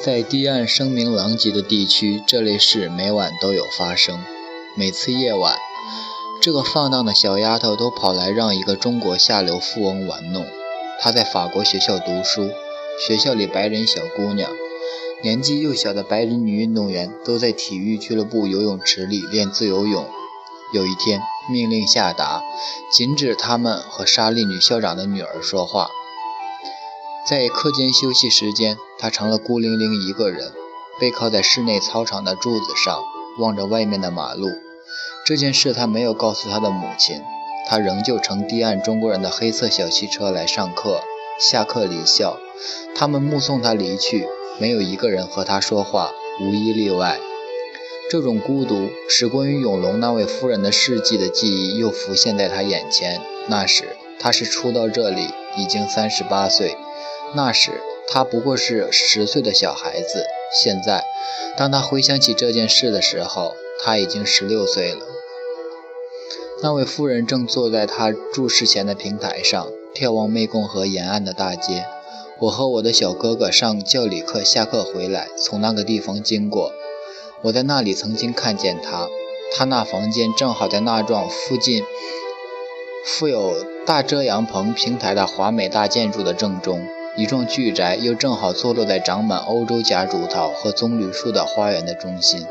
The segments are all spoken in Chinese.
在堤岸声名狼藉的地区，这类事每晚都有发生。每次夜晚，这个放荡的小丫头都跑来让一个中国下流富翁玩弄。她在法国学校读书，学校里白人小姑娘、年纪幼小的白人女运动员都在体育俱乐部游泳池里练自由泳。有一天，命令下达，禁止他们和莎莉女校长的女儿说话。在课间休息时间，他成了孤零零一个人，背靠在室内操场的柱子上，望着外面的马路。这件事他没有告诉他的母亲。他仍旧乘堤岸中国人的黑色小汽车来上课，下课离校。他们目送他离去，没有一个人和他说话，无一例外。这种孤独使关于永隆那位夫人的事迹的记忆又浮现在他眼前。那时他是初到这里，已经三十八岁。那时他不过是十岁的小孩子，现在，当他回想起这件事的时候，他已经十六岁了。那位夫人正坐在他住室前的平台上，眺望湄公河沿岸的大街。我和我的小哥哥上教理课下课回来，从那个地方经过。我在那里曾经看见他，他那房间正好在那幢附近附有大遮阳棚平台的华美大建筑的正中。一幢巨宅又正好坐落在长满欧洲夹竹桃和棕榈树的花园的中心。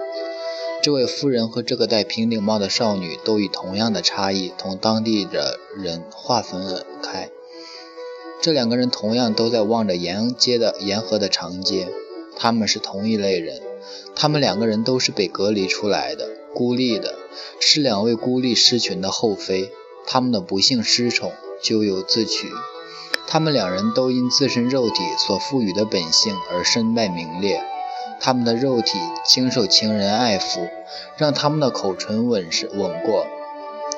这位夫人和这个戴平顶帽的少女都以同样的差异同当地的人划分开。这两个人同样都在望着沿街的沿河的长街。他们是同一类人。他们两个人都是被隔离出来的，孤立的，是两位孤立狮群的后妃。他们的不幸失宠，咎由自取。他们两人都因自身肉体所赋予的本性而身败名裂。他们的肉体经受情人爱抚，让他们的口唇吻是吻过，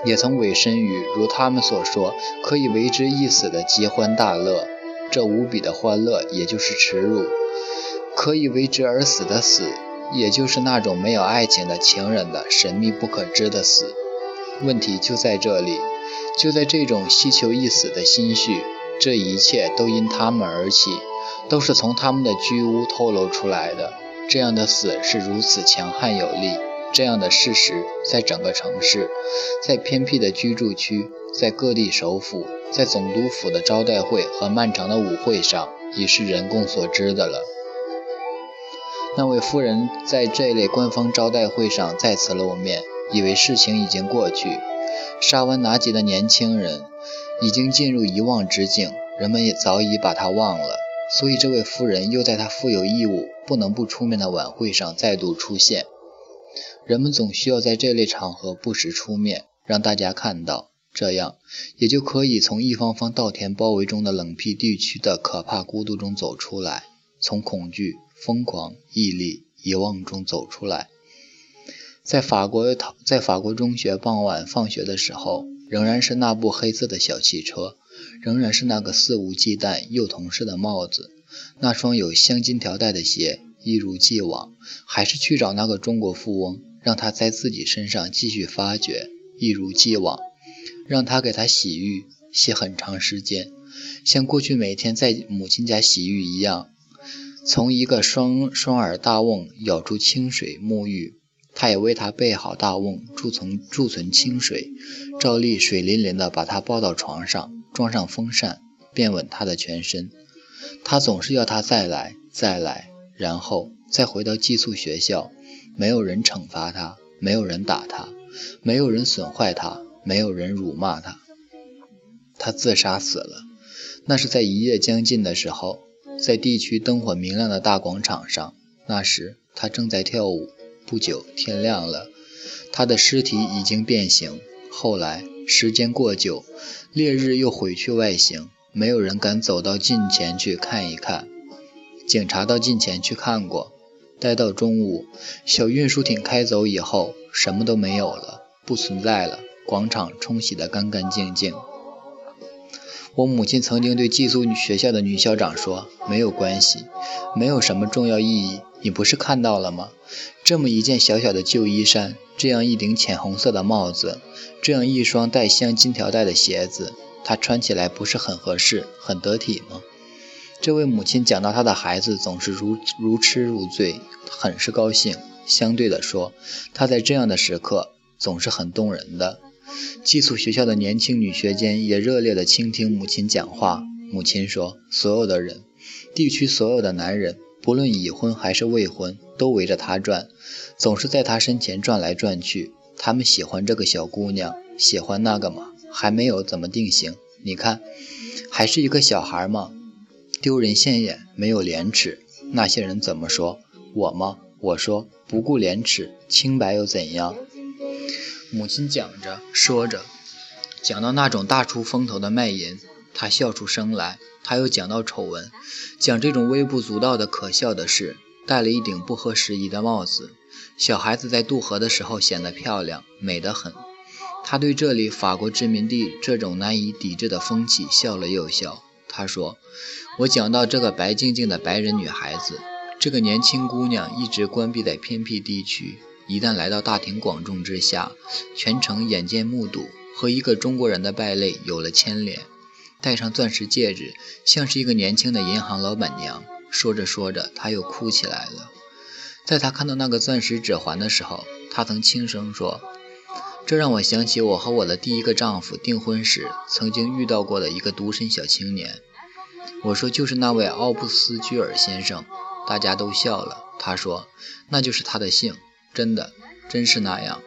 也曾委身于如他们所说可以为之一死的极欢大乐。这无比的欢乐，也就是耻辱；可以为之而死的死，也就是那种没有爱情的情人的神秘不可知的死。问题就在这里，就在这种希求一死的心绪。这一切都因他们而起，都是从他们的居屋透露出来的。这样的死是如此强悍有力，这样的事实在整个城市，在偏僻的居住区，在各地首府，在总督府的招待会和漫长的舞会上，已是人共所知的了。那位夫人在这类官方招待会上再次露面，以为事情已经过去。沙湾拿吉的年轻人。已经进入遗忘之境，人们也早已把他忘了，所以这位夫人又在她负有义务、不能不出面的晚会上再度出现。人们总需要在这类场合不时出面，让大家看到，这样也就可以从一方方稻田包围中的冷僻地区的可怕孤独中走出来，从恐惧、疯狂、毅力、遗忘中走出来。在法国，在法国中学傍晚放学的时候。仍然是那部黑色的小汽车，仍然是那个肆无忌惮、幼童式的帽子，那双有镶金条带的鞋，一如既往，还是去找那个中国富翁，让他在自己身上继续发掘，一如既往，让他给他洗浴，洗很长时间，像过去每天在母亲家洗浴一样，从一个双双耳大瓮舀出清水沐浴。他也为他备好大瓮，贮存贮存清水，照例水淋淋地把他抱到床上，装上风扇，便吻他的全身。他总是要他再来，再来，然后再回到寄宿学校。没有人惩罚他，没有人打他，没有人损坏他，没有人辱骂他。他自杀死了。那是在一夜将近的时候，在地区灯火明亮的大广场上。那时他正在跳舞。不久天亮了，他的尸体已经变形。后来时间过久，烈日又毁去外形，没有人敢走到近前去看一看。警察到近前去看过，待到中午，小运输艇开走以后，什么都没有了，不存在了。广场冲洗得干干净净。我母亲曾经对寄宿学校的女校长说：“没有关系，没有什么重要意义。你不是看到了吗？”这么一件小小的旧衣衫，这样一顶浅红色的帽子，这样一双带镶金条带的鞋子，它穿起来不是很合适、很得体吗？这位母亲讲到她的孩子总是如如痴如醉，很是高兴。相对的说，她在这样的时刻总是很动人的。寄宿学校的年轻女学监也热烈地倾听母亲讲话。母亲说：“所有的人，地区所有的男人，不论已婚还是未婚，都围着她转，总是在她身前转来转去。他们喜欢这个小姑娘，喜欢那个嘛，还没有怎么定型。你看，还是一个小孩嘛，丢人现眼，没有廉耻。那些人怎么说？我吗？我说不顾廉耻，清白又怎样？”母亲讲着说着，讲到那种大出风头的卖淫，她笑出声来。她又讲到丑闻，讲这种微不足道的可笑的事。戴了一顶不合时宜的帽子，小孩子在渡河的时候显得漂亮，美得很。他对这里法国殖民地这种难以抵制的风气笑了又笑。他说：“我讲到这个白净净的白人女孩子，这个年轻姑娘一直关闭在偏僻地区。”一旦来到大庭广众之下，全程眼见目睹，和一个中国人的败类有了牵连，戴上钻石戒指，像是一个年轻的银行老板娘。说着说着，她又哭起来了。在她看到那个钻石指环的时候，她曾轻声说：“这让我想起我和我的第一个丈夫订婚时曾经遇到过的一个独身小青年。”我说：“就是那位奥布斯居尔先生。”大家都笑了。他说：“那就是他的姓。”真的，真是那样。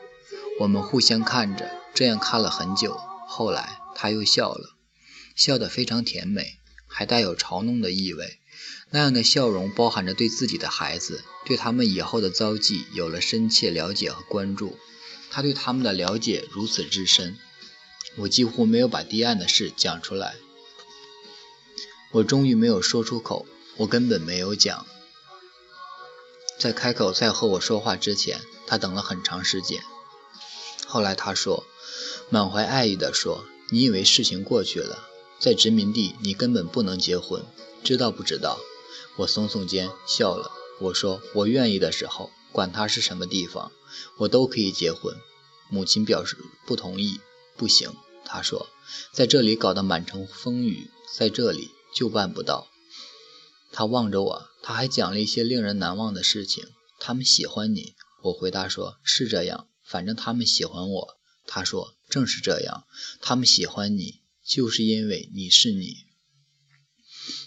我们互相看着，这样看了很久。后来他又笑了，笑得非常甜美，还带有嘲弄的意味。那样的笑容包含着对自己的孩子，对他们以后的遭际有了深切了解和关注。他对他们的了解如此之深，我几乎没有把堤岸的事讲出来。我终于没有说出口，我根本没有讲。在开口再和我说话之前，他等了很长时间。后来他说，满怀爱意地说：“你以为事情过去了，在殖民地你根本不能结婚，知道不知道？”我耸耸肩笑了。我说：“我愿意的时候，管他是什么地方，我都可以结婚。”母亲表示不同意，不行。他说：“在这里搞得满城风雨，在这里就办不到。”他望着我。他还讲了一些令人难忘的事情。他们喜欢你，我回答说：“是这样，反正他们喜欢我。”他说：“正是这样，他们喜欢你，就是因为你是你。”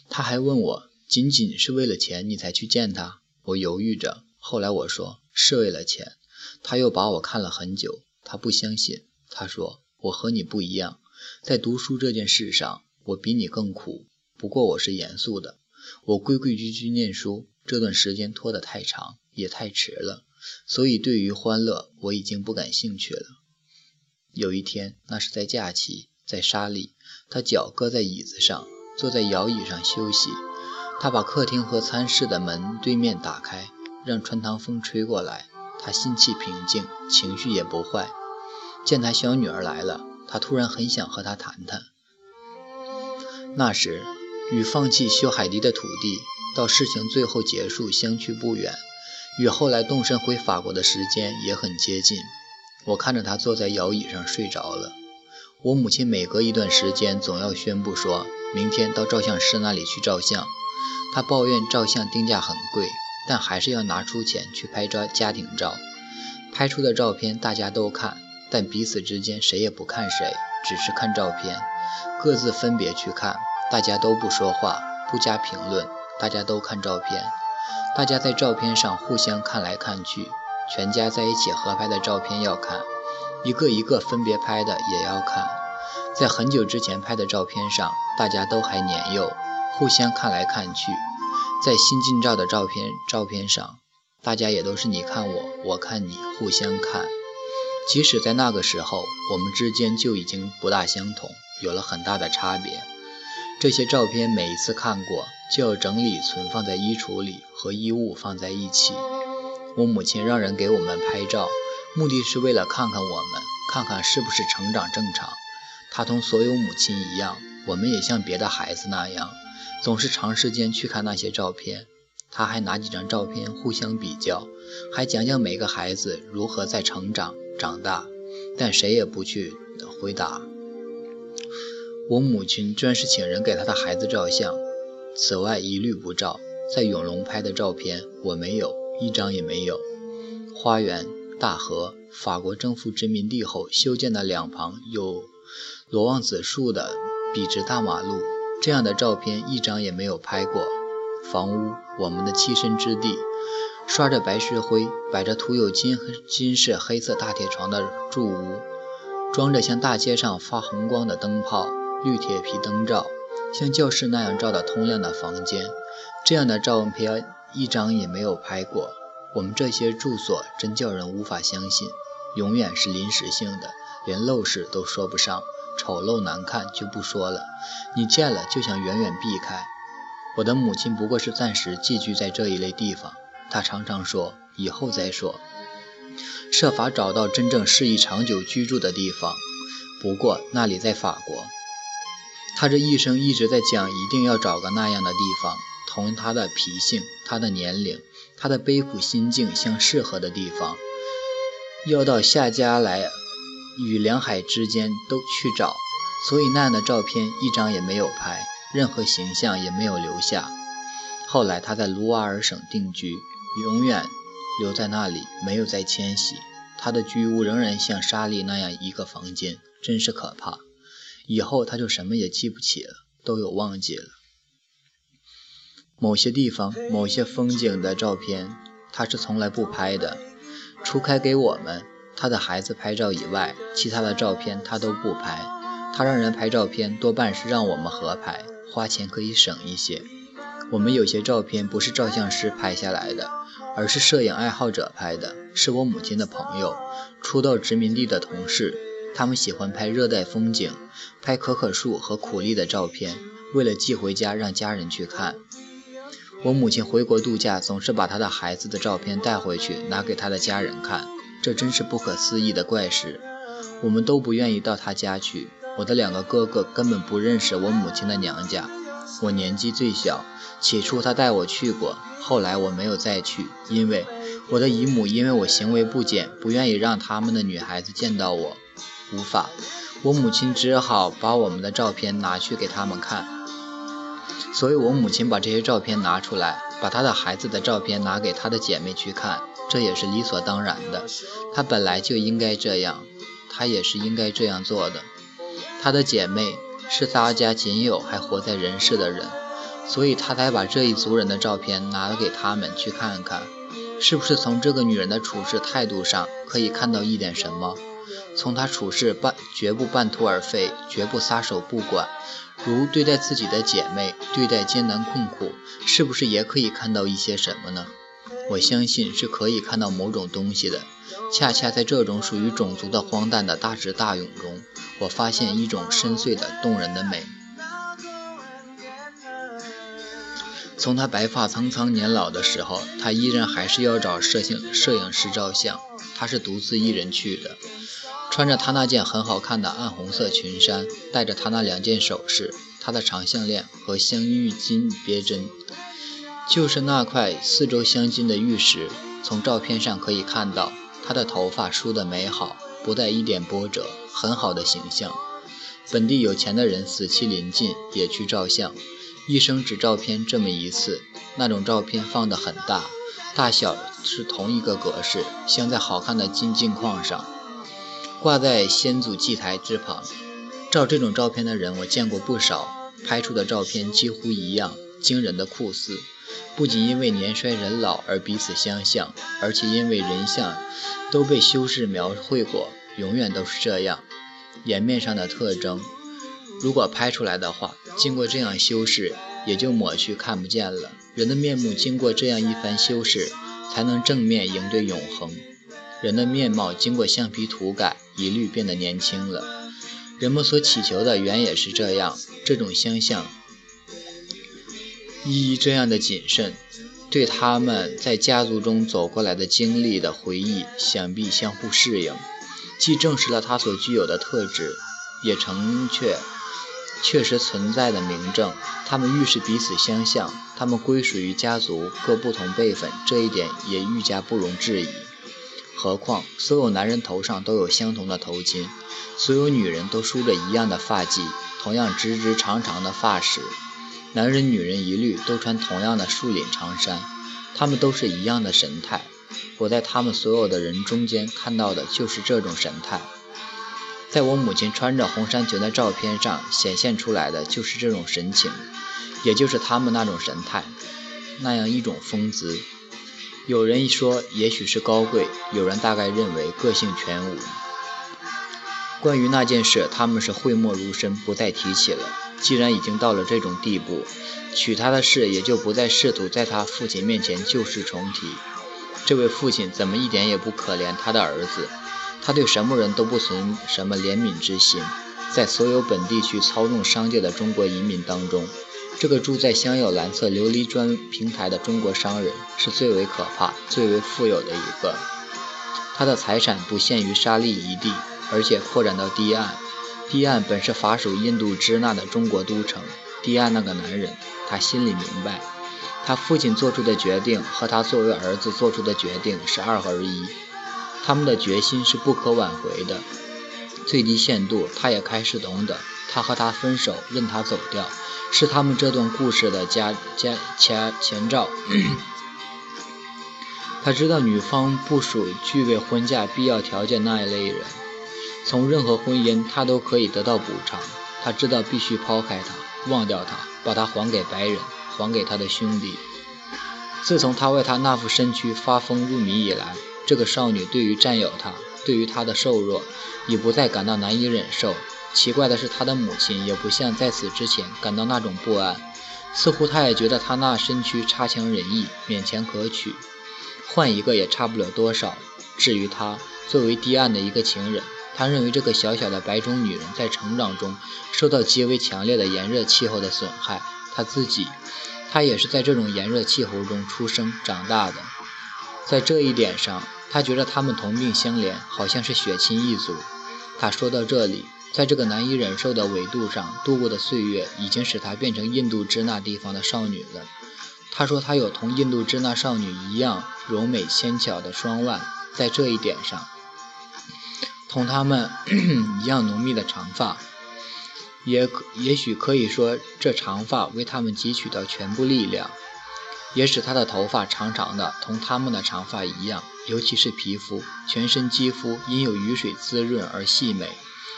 他还问我：“仅仅是为了钱你才去见他？”我犹豫着，后来我说：“是为了钱。”他又把我看了很久，他不相信。他说：“我和你不一样，在读书这件事上，我比你更苦。不过我是严肃的。”我规规矩矩念书，这段时间拖得太长，也太迟了，所以对于欢乐我已经不感兴趣了。有一天，那是在假期，在沙里，他脚搁在椅子上，坐在摇椅上休息。他把客厅和餐室的门对面打开，让穿堂风吹过来。他心气平静，情绪也不坏。见他小女儿来了，他突然很想和她谈谈。那时。与放弃修海堤的土地到事情最后结束相去不远，与后来动身回法国的时间也很接近。我看着他坐在摇椅上睡着了。我母亲每隔一段时间总要宣布说明天到照相师那里去照相。她抱怨照相定价很贵，但还是要拿出钱去拍照家庭照。拍出的照片大家都看，但彼此之间谁也不看谁，只是看照片，各自分别去看。大家都不说话，不加评论，大家都看照片。大家在照片上互相看来看去，全家在一起合拍的照片要看，一个一个分别拍的也要看。在很久之前拍的照片上，大家都还年幼，互相看来看去。在新近照的照片照片上，大家也都是你看我，我看你，互相看。即使在那个时候，我们之间就已经不大相同，有了很大的差别。这些照片每一次看过，就要整理存放在衣橱里，和衣物放在一起。我母亲让人给我们拍照，目的是为了看看我们，看看是不是成长正常。她同所有母亲一样，我们也像别的孩子那样，总是长时间去看那些照片。她还拿几张照片互相比较，还讲讲每个孩子如何在成长、长大，但谁也不去回答。我母亲专是请人给她的孩子照相，此外一律不照。在永隆拍的照片我没有一张也没有。花园、大河，法国征服殖民地后修建的两旁有罗望子树的笔直大马路，这样的照片一张也没有拍过。房屋，我们的栖身之地，刷着白石灰，摆着涂有金金饰黑色大铁床的住屋，装着像大街上发红光的灯泡、绿铁皮灯罩，像教室那样照得通亮的房间，这样的照片一张也没有拍过。我们这些住所真叫人无法相信，永远是临时性的，连陋室都说不上，丑陋难看就不说了，你见了就想远远避开。我的母亲不过是暂时寄居在这一类地方，她常常说以后再说，设法找到真正适宜长久居住的地方。不过那里在法国，他这一生一直在讲，一定要找个那样的地方，同他的脾性、他的年龄、他的悲苦心境相适合的地方，要到夏家来与梁海之间都去找，所以那样的照片一张也没有拍。任何形象也没有留下。后来他在卢瓦尔省定居，永远留在那里，没有再迁徙。他的居屋仍然像沙利那样一个房间，真是可怕。以后他就什么也记不起了，都有忘记了。某些地方、某些风景的照片，他是从来不拍的，除开给我们他的孩子拍照以外，其他的照片他都不拍。他让人拍照片，多半是让我们合拍。花钱可以省一些。我们有些照片不是照相师拍下来的，而是摄影爱好者拍的，是我母亲的朋友，初到殖民地的同事。他们喜欢拍热带风景，拍可可树和苦力的照片，为了寄回家让家人去看。我母亲回国度假，总是把她的孩子的照片带回去，拿给她的家人看。这真是不可思议的怪事。我们都不愿意到她家去。我的两个哥哥根本不认识我母亲的娘家。我年纪最小，起初他带我去过，后来我没有再去，因为我的姨母因为我行为不检，不愿意让他们的女孩子见到我，无法。我母亲只好把我们的照片拿去给他们看。所以我母亲把这些照片拿出来，把她的孩子的照片拿给她的姐妹去看，这也是理所当然的。她本来就应该这样，她也是应该这样做的。她的姐妹是大家仅有还活在人世的人，所以她才把这一族人的照片拿给他们去看看，是不是从这个女人的处事态度上可以看到一点什么？从她处事半绝不半途而废，绝不撒手不管，如对待自己的姐妹，对待艰难困苦，是不是也可以看到一些什么呢？我相信是可以看到某种东西的。恰恰在这种属于种族的荒诞的大智大勇中，我发现一种深邃的动人的美。从他白发苍苍年老的时候，他依然还是要找摄影摄影师照相。他是独自一人去的，穿着他那件很好看的暗红色裙衫，戴着他那两件首饰，他的长项链和镶玉金别针，就是那块四周镶金的玉石。从照片上可以看到。他的头发梳得美好，不带一点波折，很好的形象。本地有钱的人死期临近也去照相，一生只照片这么一次。那种照片放得很大，大小是同一个格式，镶在好看的金镜框上，挂在先祖祭台之旁。照这种照片的人我见过不少，拍出的照片几乎一样，惊人的酷似。不仅因为年衰人老而彼此相像，而且因为人像都被修饰描绘过，永远都是这样。颜面上的特征，如果拍出来的话，经过这样修饰，也就抹去看不见了。人的面目经过这样一番修饰，才能正面迎对永恒。人的面貌经过橡皮涂改，一律变得年轻了。人们所祈求的原也是这样，这种相像。依依这样的谨慎，对他们在家族中走过来的经历的回忆，想必相互适应，既证实了他所具有的特质，也成确确实存在的明证。他们愈是彼此相像，他们归属于家族各不同辈分，这一点也愈加不容置疑。何况所有男人头上都有相同的头巾，所有女人都梳着一样的发髻，同样直直长长的发饰。男人女人一律都穿同样的竖领长衫，他们都是一样的神态。我在他们所有的人中间看到的就是这种神态，在我母亲穿着红衫裙的照片上显现出来的就是这种神情，也就是他们那种神态，那样一种风姿。有人一说也许是高贵，有人大概认为个性全无。关于那件事，他们是讳莫如深，不再提起了。既然已经到了这种地步，娶她的事也就不再试图在他父亲面前旧事重提。这位父亲怎么一点也不可怜他的儿子？他对什么人都不存什么怜悯之心。在所有本地区操纵商界的中国移民当中，这个住在镶有蓝色琉璃砖平台的中国商人是最为可怕、最为富有的一个。他的财产不限于沙利一地，而且扩展到堤岸。堤岸本是法属印度支那的中国都城。堤岸那个男人，他心里明白。他父亲做出的决定和他作为儿子做出的决定是二合一，他们的决心是不可挽回的。最低限度，他也开始懂得，他和他分手，任他走掉，是他们这段故事的加加前前兆。他知道女方不属具备婚嫁必要条件那一类人，从任何婚姻他都可以得到补偿。他知道必须抛开他，忘掉他，把他还给白人。还给他的兄弟。自从他为他那副身躯发疯入迷以来，这个少女对于占有他，对于他的瘦弱，已不再感到难以忍受。奇怪的是，他的母亲也不像在此之前感到那种不安，似乎她也觉得他那身躯差强人意，勉强可取，换一个也差不了多少。至于他作为堤岸的一个情人，他认为这个小小的白种女人在成长中受到极为强烈的炎热气候的损害。他自己，他也是在这种炎热气候中出生长大的，在这一点上，他觉得他们同病相怜，好像是血亲一族。他说到这里，在这个难以忍受的纬度上度过的岁月，已经使她变成印度支那地方的少女了。她说她有同印度支那少女一样柔美纤巧的双腕，在这一点上，同他们 一样浓密的长发。也也许可以说，这长发为他们汲取到全部力量，也使她的头发长长的，同他们的长发一样。尤其是皮肤，全身肌肤因有雨水滋润而细美。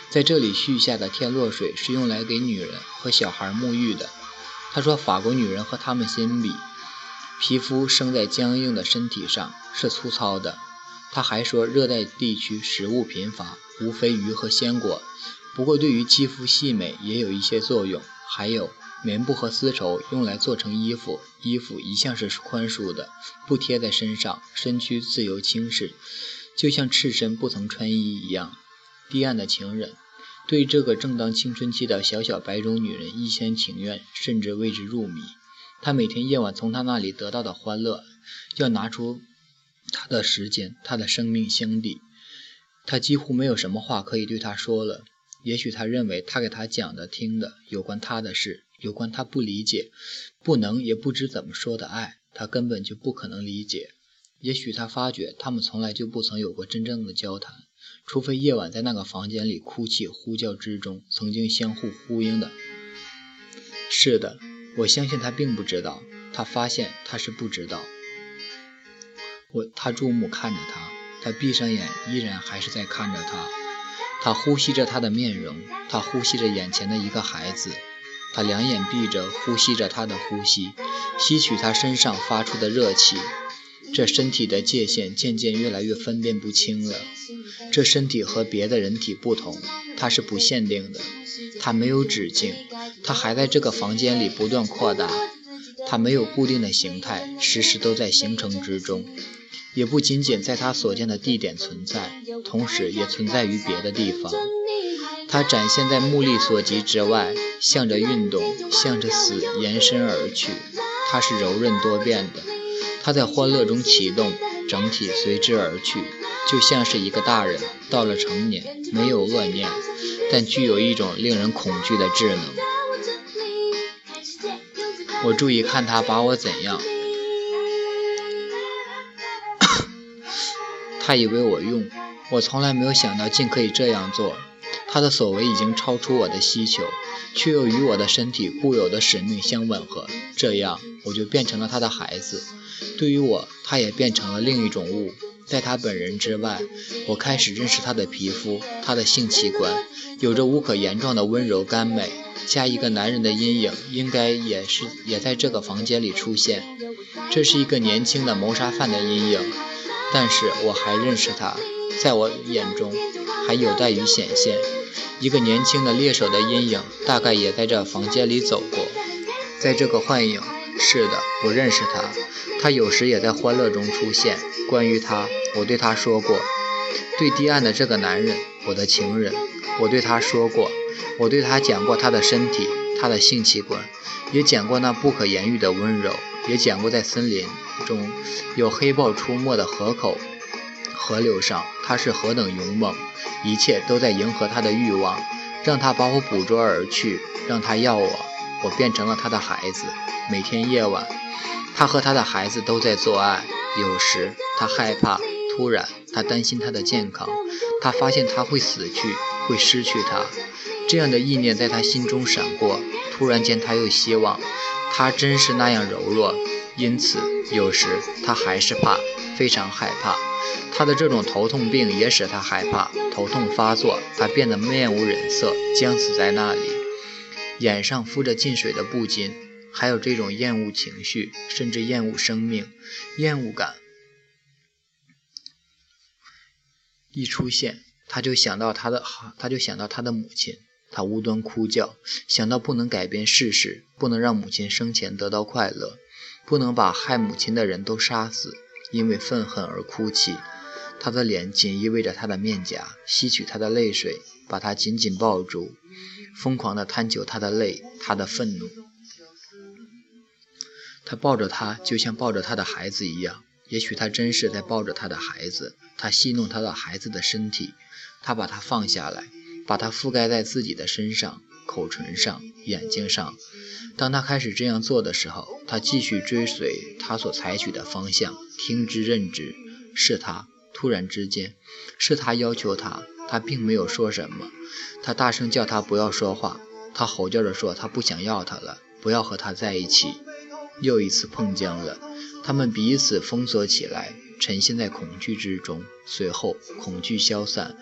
在这里蓄下的天落水是用来给女人和小孩沐浴的。他说，法国女人和他们相比，皮肤生在僵硬的身体上是粗糙的。他还说，热带地区食物贫乏，无非鱼和鲜果。不过，对于肌肤细美也有一些作用。还有棉布和丝绸用来做成衣服，衣服一向是宽舒的，不贴在身上，身躯自由轻视，就像赤身不曾穿衣一样。堤岸的情人对这个正当青春期的小小白种女人一厢情愿，甚至为之入迷。他每天夜晚从她那里得到的欢乐，要拿出他的时间、他的生命相抵。他几乎没有什么话可以对她说了。也许他认为他给他讲的、听的有关他的事，有关他不理解、不能也不知怎么说的爱，他根本就不可能理解。也许他发觉他们从来就不曾有过真正的交谈，除非夜晚在那个房间里哭泣呼叫之中曾经相互呼应的。是的，我相信他并不知道。他发现他是不知道。我他注目看着他，他闭上眼，依然还是在看着他。他呼吸着他的面容，他呼吸着眼前的一个孩子，他两眼闭着，呼吸着他的呼吸，吸取他身上发出的热气。这身体的界限渐渐越来越分辨不清了。这身体和别的人体不同，它是不限定的，它没有止境，它还在这个房间里不断扩大，它没有固定的形态，时时都在形成之中。也不仅仅在它所见的地点存在，同时也存在于别的地方。它展现在目力所及之外，向着运动，向着死延伸而去。它是柔韧多变的，他在欢乐中启动，整体随之而去，就像是一个大人到了成年，没有恶念，但具有一种令人恐惧的智能。我注意看他把我怎样。他以为我用，我从来没有想到竟可以这样做。他的所为已经超出我的需求，却又与我的身体固有的使命相吻合，这样我就变成了他的孩子。对于我，他也变成了另一种物。在他本人之外，我开始认识他的皮肤，他的性器官，有着无可言状的温柔甘美。加一个男人的阴影，应该也是也在这个房间里出现。这是一个年轻的谋杀犯的阴影，但是我还认识他，在我眼中还有待于显现。一个年轻的猎手的阴影，大概也在这房间里走过。在这个幻影，是的，我认识他。他有时也在欢乐中出现。关于他，我对他说过，对堤岸的这个男人，我的情人，我对他说过。我对他讲过他的身体，他的性器官，也讲过那不可言喻的温柔，也讲过在森林中有黑豹出没的河口、河流上他是何等勇猛，一切都在迎合他的欲望，让他把我捕捉而去，让他要我，我变成了他的孩子。每天夜晚，他和他的孩子都在做爱，有时他害怕，突然他担心他的健康，他发现他会死去，会失去他。这样的意念在他心中闪过，突然间他又希望，他真是那样柔弱，因此有时他还是怕，非常害怕。他的这种头痛病也使他害怕，头痛发作，他变得面无人色，僵死在那里，眼上敷着进水的布巾，还有这种厌恶情绪，甚至厌恶生命，厌恶感一出现，他就想到他的，他就想到他的母亲。他无端哭叫，想到不能改变事实，不能让母亲生前得到快乐，不能把害母亲的人都杀死，因为愤恨而哭泣。他的脸紧依偎着他的面颊，吸取他的泪水，把他紧紧抱住，疯狂地贪求他的泪，他的愤怒。他抱着他，就像抱着他的孩子一样。也许他真是在抱着他的孩子。他戏弄他的孩子的身体，他把他放下来。把它覆盖在自己的身上、口唇上、眼睛上。当他开始这样做的时候，他继续追随他所采取的方向，听之任之。是他突然之间，是他要求他，他并没有说什么。他大声叫他不要说话，他吼叫着说他不想要他了，不要和他在一起。又一次碰僵了，他们彼此封锁起来。沉陷在恐惧之中，随后恐惧消散，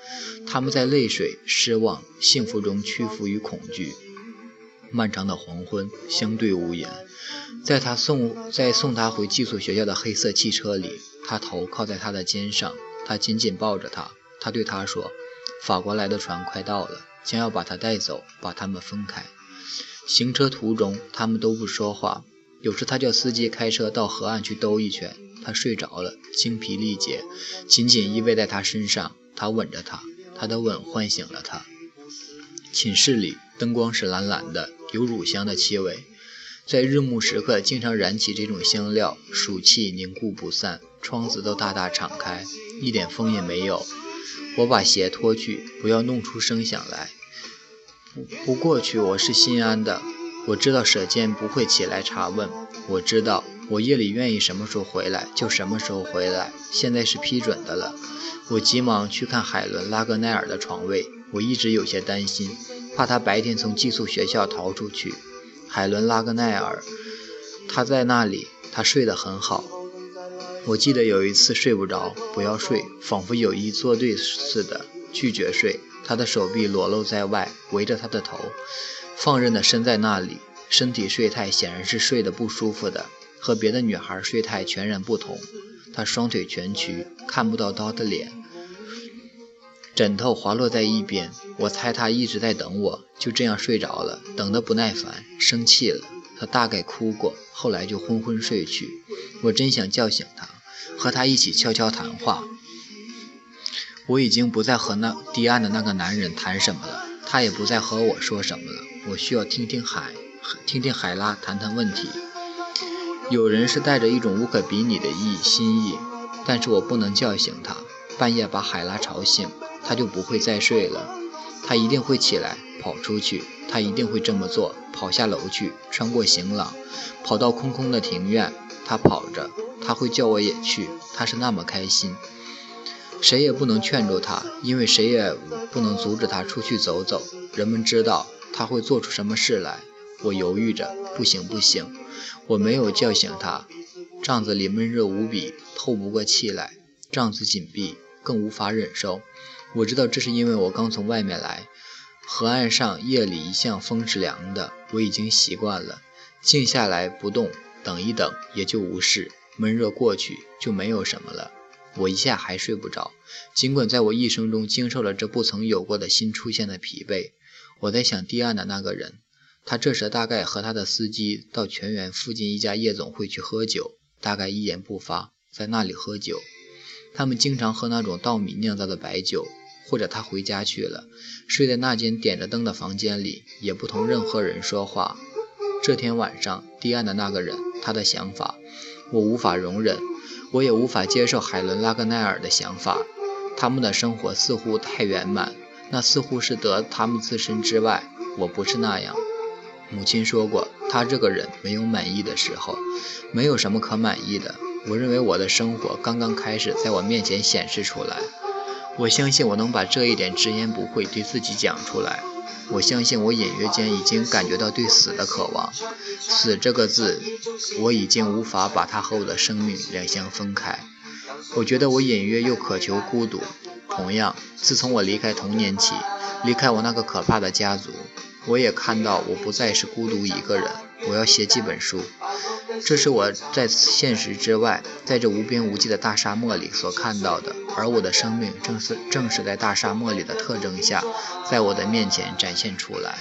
他们在泪水、失望、幸福中屈服于恐惧。漫长的黄昏，相对无言。在他送在送他回寄宿学校的黑色汽车里，他头靠在他的肩上，他紧紧抱着他。他对他说：“法国来的船快到了，将要把他带走，把他们分开。”行车途中，他们都不说话。有时他叫司机开车到河岸去兜一圈。他睡着了，精疲力竭，紧紧依偎在他身上。他吻着他，他的吻唤醒了他。寝室里灯光是蓝蓝的，有乳香的气味，在日暮时刻经常燃起这种香料，暑气凝固不散。窗子都大大敞开，一点风也没有。我把鞋脱去，不要弄出声响来。不不过去，我是心安的。我知道舍监不会起来查问，我知道。我夜里愿意什么时候回来就什么时候回来，现在是批准的了。我急忙去看海伦·拉格奈尔的床位，我一直有些担心，怕他白天从寄宿学校逃出去。海伦·拉格奈尔，他在那里，他睡得很好。我记得有一次睡不着，不要睡，仿佛有意作对似的，拒绝睡。他的手臂裸露在外，围着他的头，放任地伸在那里，身体睡态显然是睡得不舒服的。和别的女孩睡态全然不同，她双腿蜷曲，看不到刀的脸，枕头滑落在一边。我猜他一直在等我，就这样睡着了，等得不耐烦，生气了。他大概哭过，后来就昏昏睡去。我真想叫醒他，和他一起悄悄谈话。我已经不再和那堤岸的那个男人谈什么了，他也不再和我说什么了。我需要听听海，听听海拉谈谈问题。有人是带着一种无可比拟的意心意，但是我不能叫醒他。半夜把海拉吵醒，他就不会再睡了。他一定会起来跑出去，他一定会这么做，跑下楼去，穿过行廊，跑到空空的庭院。他跑着，他会叫我也去。他是那么开心。谁也不能劝住他，因为谁也不能阻止他出去走走。人们知道他会做出什么事来。我犹豫着，不行不行，我没有叫醒他。帐子里闷热无比，透不过气来，帐子紧闭，更无法忍受。我知道这是因为我刚从外面来。河岸上夜里一向风是凉的，我已经习惯了。静下来不动，等一等也就无事。闷热过去就没有什么了。我一下还睡不着，尽管在我一生中经受了这不曾有过的新出现的疲惫。我在想堤岸的那个人，他这时大概和他的司机到泉源附近一家夜总会去喝酒，大概一言不发，在那里喝酒。他们经常喝那种稻米酿造的白酒，或者他回家去了，睡在那间点着灯的房间里，也不同任何人说话。这天晚上，堤岸的那个人，他的想法，我无法容忍。我也无法接受海伦·拉格奈尔的想法，他们的生活似乎太圆满，那似乎是得他们自身之外。我不是那样。母亲说过，他这个人没有满意的时候，没有什么可满意的。我认为我的生活刚刚开始在我面前显示出来。我相信我能把这一点直言不讳对自己讲出来。我相信我隐约间已经感觉到对死的渴望。死这个字，我已经无法把它和我的生命两相分开。我觉得我隐约又渴求孤独。同样，自从我离开童年起，离开我那个可怕的家族，我也看到我不再是孤独一个人。我要写几本书。这是我在现实之外，在这无边无际的大沙漠里所看到的，而我的生命正是正是在大沙漠里的特征下，在我的面前展现出来。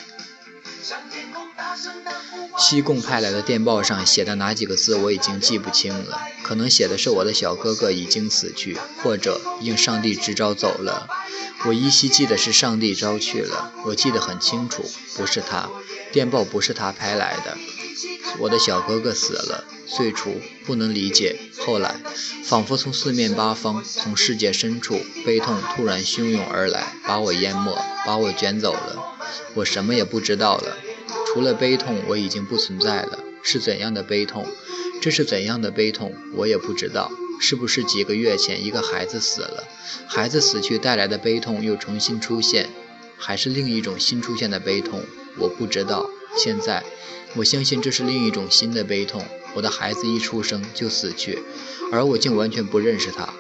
西贡派来的电报上写的哪几个字我已经记不清了，可能写的是我的小哥哥已经死去，或者应上帝之召走了。我依稀记得是上帝召去了，我记得很清楚，不是他，电报不是他拍来的。我的小哥哥死了，最初不能理解，后来仿佛从四面八方，从世界深处，悲痛突然汹涌而来，把我淹没，把我卷走了。我什么也不知道了，除了悲痛，我已经不存在了。是怎样的悲痛？这是怎样的悲痛？我也不知道。是不是几个月前一个孩子死了，孩子死去带来的悲痛又重新出现，还是另一种新出现的悲痛？我不知道。现在。我相信这是另一种新的悲痛。我的孩子一出生就死去，而我竟完全不认识他。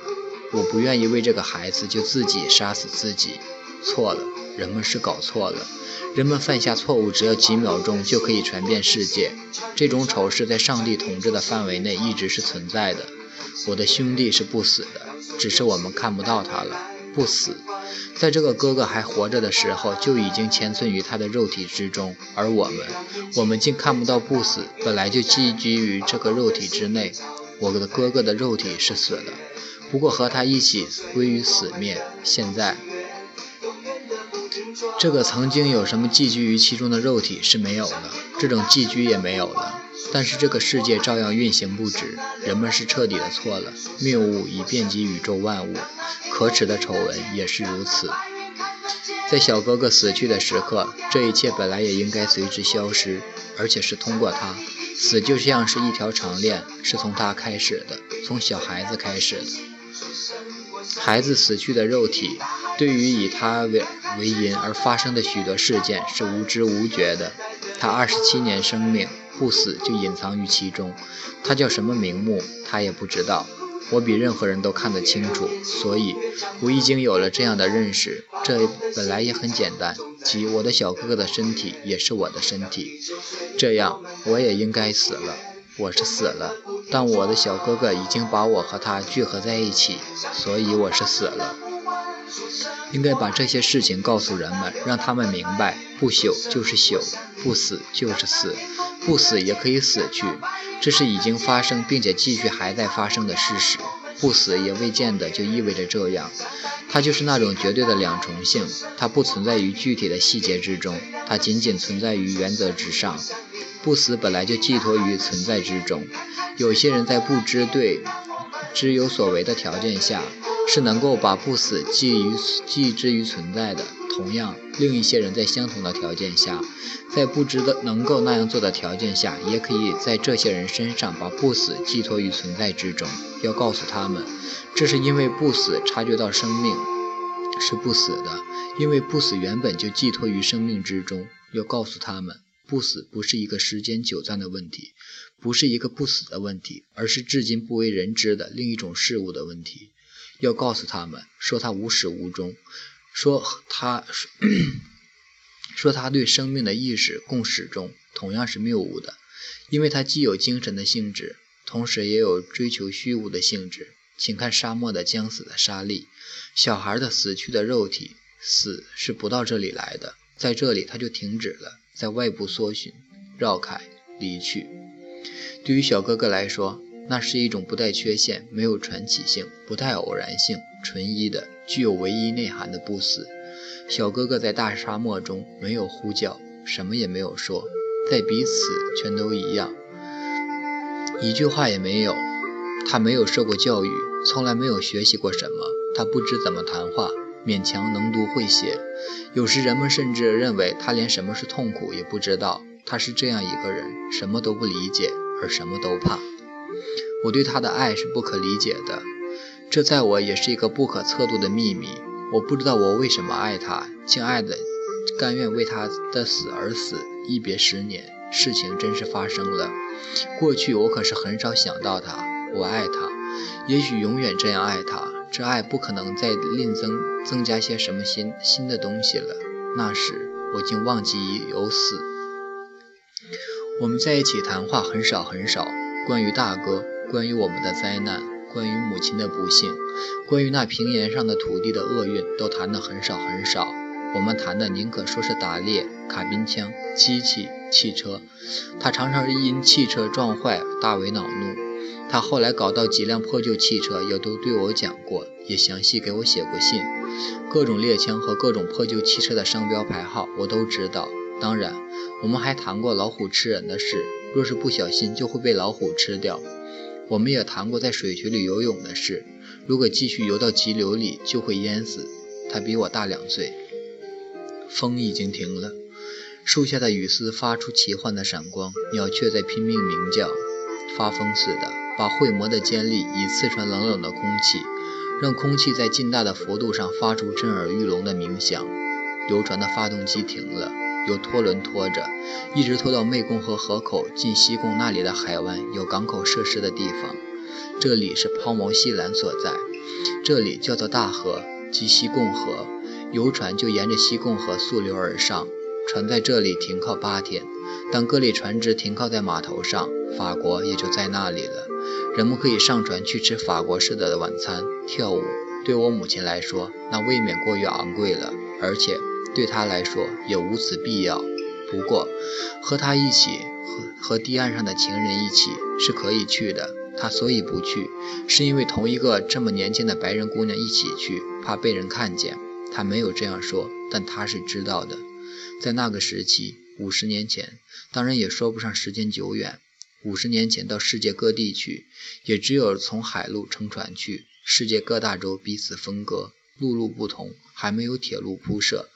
我不愿意为这个孩子就自己杀死自己。错了，人们是搞错了。人们犯下错误只要几秒钟就可以传遍世界。这种丑事在上帝统治的范围内一直是存在的。我的兄弟是不死的，只是我们看不到他了。不死。在这个哥哥还活着的时候，就已经潜存于他的肉体之中，而我们，我们竟看不到不死，本来就寄居于这个肉体之内。我的哥哥的肉体是死的，不过和他一起归于死灭。现在，这个曾经有什么寄居于其中的肉体是没有了，这种寄居也没有了。但是这个世界照样运行不止，人们是彻底的错了，谬误已遍及宇宙万物，可耻的丑闻也是如此。在小哥哥死去的时刻，这一切本来也应该随之消失，而且是通过他。死就像是一条长链，是从他开始的，从小孩子开始的。孩子死去的肉体，对于以他为为因而发生的许多事件是无知无觉的。他二十七年生命。不死就隐藏于其中，他叫什么名目，他也不知道。我比任何人都看得清楚，所以我已经有了这样的认识。这本来也很简单，即我的小哥哥的身体也是我的身体，这样我也应该死了。我是死了，但我的小哥哥已经把我和他聚合在一起，所以我是死了。应该把这些事情告诉人们，让他们明白：不朽就是朽，不死就是死。不死也可以死去，这是已经发生并且继续还在发生的事实。不死也未见得就意味着这样，它就是那种绝对的两重性，它不存在于具体的细节之中，它仅仅存在于原则之上。不死本来就寄托于存在之中。有些人在不知对知有所为的条件下，是能够把不死寄于寄之于存在的。同样，另一些人在相同的条件下，在不知道能够那样做的条件下，也可以在这些人身上把不死寄托于存在之中。要告诉他们，这是因为不死察觉到生命是不死的，因为不死原本就寄托于生命之中。要告诉他们，不死不是一个时间久暂的问题，不是一个不死的问题，而是至今不为人知的另一种事物的问题。要告诉他们，说它无始无终。说他，说他对生命的意识共始终，同样是谬误的，因为它既有精神的性质，同时也有追求虚无的性质。请看沙漠的将死的沙粒，小孩的死去的肉体，死是不到这里来的，在这里它就停止了，在外部搜寻、绕开、离去。对于小哥哥来说，那是一种不带缺陷、没有传奇性、不带偶然性、纯一的。具有唯一内涵的不死。小哥哥在大沙漠中没有呼叫，什么也没有说，在彼此全都一样，一句话也没有。他没有受过教育，从来没有学习过什么，他不知怎么谈话，勉强能读会写。有时人们甚至认为他连什么是痛苦也不知道。他是这样一个人，什么都不理解，而什么都怕。我对他的爱是不可理解的。这在我也是一个不可测度的秘密。我不知道我为什么爱他，竟爱的甘愿为他的死而死。一别十年，事情真是发生了。过去我可是很少想到他，我爱他，也许永远这样爱他。这爱不可能再另增增加些什么新新的东西了。那时我竟忘记有死。我们在一起谈话很少很少，关于大哥，关于我们的灾难。关于母亲的不幸，关于那平原上的土地的厄运，都谈得很少很少。我们谈的宁可说是打猎、卡宾枪、机器、汽车。他常常因汽车撞坏大为恼怒。他后来搞到几辆破旧汽车，也都对我讲过，也详细给我写过信。各种猎枪和各种破旧汽车的商标牌号，我都知道。当然，我们还谈过老虎吃人的事，若是不小心就会被老虎吃掉。我们也谈过在水渠里游泳的事，如果继续游到急流里就会淹死。他比我大两岁。风已经停了，树下的雨丝发出奇幻的闪光，鸟雀在拼命鸣叫，发疯似的把会磨的尖利已刺穿冷冷的空气，让空气在劲大的幅度上发出震耳欲聋的鸣响。游船的发动机停了。有拖轮拖着，一直拖到湄公河河口进西贡那里的海湾，有港口设施的地方。这里是抛锚西栏所在，这里叫做大河及西贡河，游船就沿着西贡河溯流而上。船在这里停靠八天，当各类船只停靠在码头上，法国也就在那里了。人们可以上船去吃法国式的晚餐、跳舞。对我母亲来说，那未免过于昂贵了，而且。对他来说也无此必要。不过，和他一起，和和堤岸上的情人一起是可以去的。他所以不去，是因为同一个这么年轻的白人姑娘一起去，怕被人看见。他没有这样说，但他是知道的。在那个时期，五十年前，当然也说不上时间久远。五十年前到世界各地去，也只有从海路乘船去。世界各大洲彼此分割，陆路不同，还没有铁路铺设。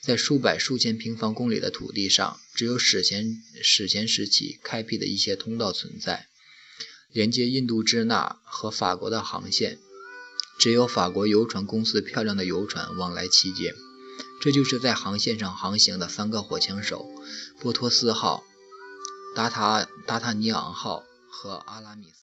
在数百数千平方公里的土地上，只有史前史前时期开辟的一些通道存在，连接印度支那和法国的航线，只有法国游船公司漂亮的游船往来其间。这就是在航线上航行的三个火枪手：波托斯号、达塔达塔尼昂号和阿拉米斯。